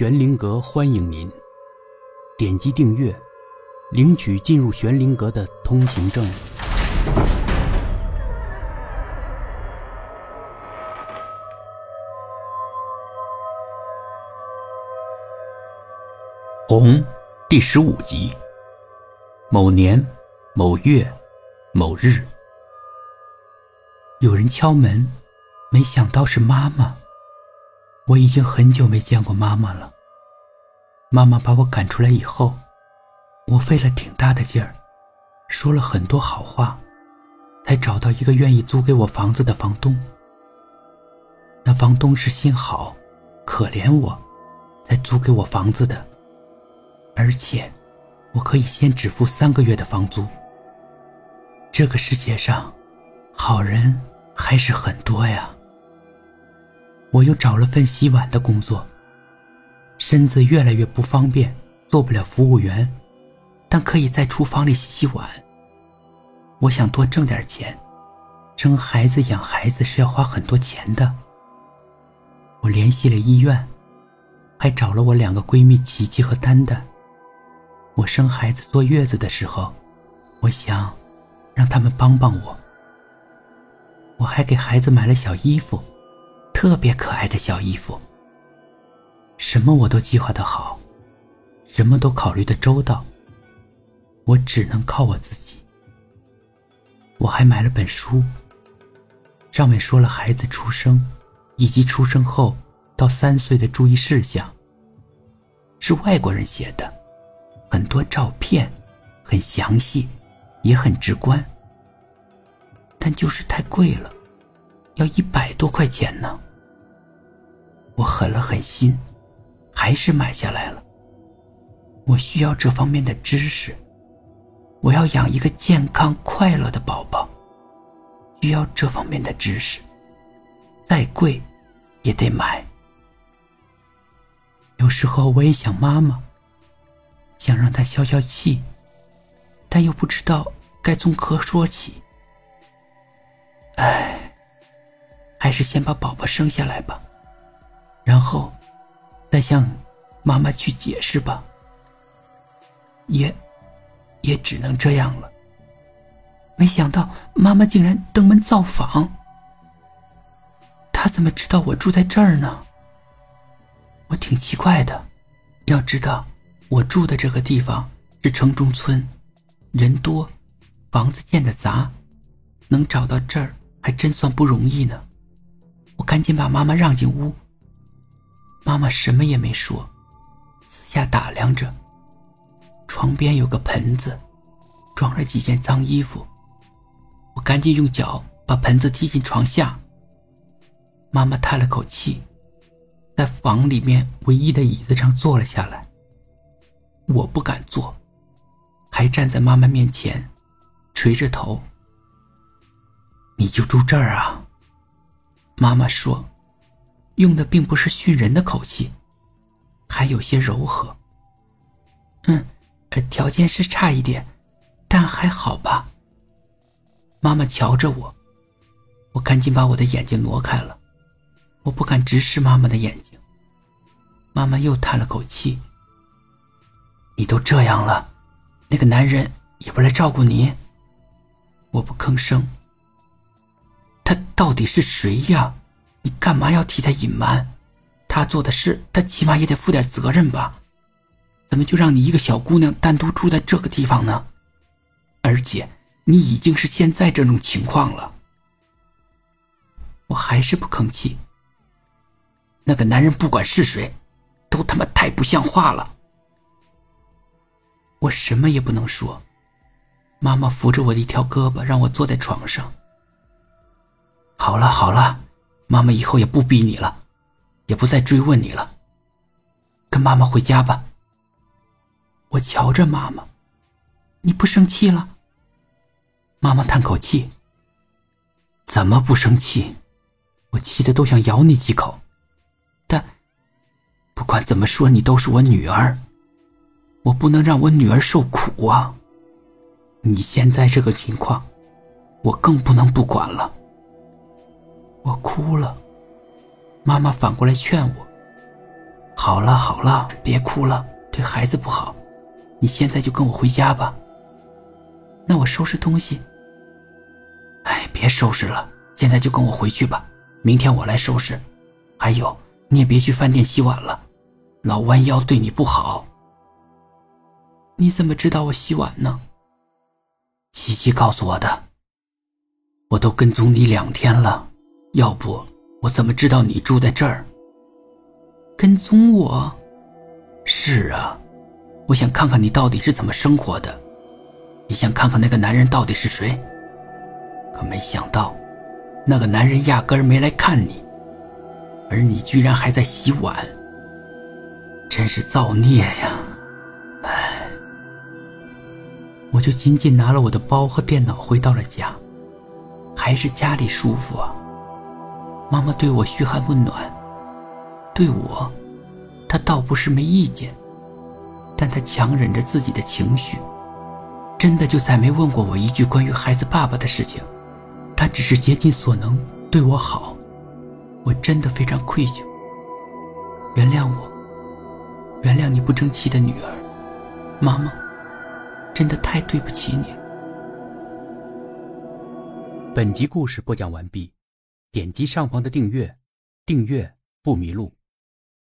玄灵阁欢迎您，点击订阅，领取进入玄灵阁的通行证。红第十五集。某年某月某日，有人敲门，没想到是妈妈。我已经很久没见过妈妈了。妈妈把我赶出来以后，我费了挺大的劲儿，说了很多好话，才找到一个愿意租给我房子的房东。那房东是心好，可怜我，才租给我房子的，而且我可以先只付三个月的房租。这个世界上，好人还是很多呀。我又找了份洗碗的工作，身子越来越不方便，做不了服务员，但可以在厨房里洗洗碗。我想多挣点钱，生孩子养孩子是要花很多钱的。我联系了医院，还找了我两个闺蜜琪琪和丹丹。我生孩子坐月子的时候，我想让他们帮帮我。我还给孩子买了小衣服。特别可爱的小衣服。什么我都计划的好，什么都考虑的周到。我只能靠我自己。我还买了本书，上面说了孩子出生以及出生后到三岁的注意事项。是外国人写的，很多照片，很详细，也很直观。但就是太贵了，要一百多块钱呢。我狠了狠心，还是买下来了。我需要这方面的知识，我要养一个健康快乐的宝宝，需要这方面的知识，再贵也得买。有时候我也想妈妈，想让她消消气，但又不知道该从何说起。唉，还是先把宝宝生下来吧。然后，再向妈妈去解释吧。也，也只能这样了。没想到妈妈竟然登门造访。她怎么知道我住在这儿呢？我挺奇怪的。要知道，我住的这个地方是城中村，人多，房子建的杂，能找到这儿还真算不容易呢。我赶紧把妈妈让进屋。妈妈什么也没说，四下打量着。床边有个盆子，装了几件脏衣服。我赶紧用脚把盆子踢进床下。妈妈叹了口气，在房里面唯一的椅子上坐了下来。我不敢坐，还站在妈妈面前，垂着头。你就住这儿啊？妈妈说。用的并不是训人的口气，还有些柔和。嗯，呃，条件是差一点，但还好吧。妈妈瞧着我，我赶紧把我的眼睛挪开了，我不敢直视妈妈的眼睛。妈妈又叹了口气：“你都这样了，那个男人也不来照顾你。”我不吭声。他到底是谁呀？你干嘛要替他隐瞒？他做的事，他起码也得负点责任吧？怎么就让你一个小姑娘单独住在这个地方呢？而且你已经是现在这种情况了。我还是不吭气。那个男人不管是谁，都他妈太不像话了。我什么也不能说。妈妈扶着我的一条胳膊，让我坐在床上。好了好了。妈妈以后也不逼你了，也不再追问你了。跟妈妈回家吧。我瞧着妈妈，你不生气了？妈妈叹口气。怎么不生气？我气得都想咬你几口。但不管怎么说，你都是我女儿，我不能让我女儿受苦啊。你现在这个情况，我更不能不管了。我哭了，妈妈反过来劝我：“好了好了，别哭了，对孩子不好。你现在就跟我回家吧。那我收拾东西。哎，别收拾了，现在就跟我回去吧。明天我来收拾。还有，你也别去饭店洗碗了，老弯腰对你不好。你怎么知道我洗碗呢？琪琪告诉我的。我都跟踪你两天了，要不我怎么知道你住在这儿？跟踪我？是啊，我想看看你到底是怎么生活的，也想看看那个男人到底是谁。可没想到，那个男人压根儿没来看你，而你居然还在洗碗，真是造孽呀！唉，我就仅仅拿了我的包和电脑回到了家，还是家里舒服啊。妈妈对我嘘寒问暖，对我，她倒不是没意见，但她强忍着自己的情绪，真的就再没问过我一句关于孩子爸爸的事情。她只是竭尽所能对我好，我真的非常愧疚。原谅我，原谅你不争气的女儿，妈妈，真的太对不起你。本集故事播讲完毕，点击上方的订阅，订阅不迷路。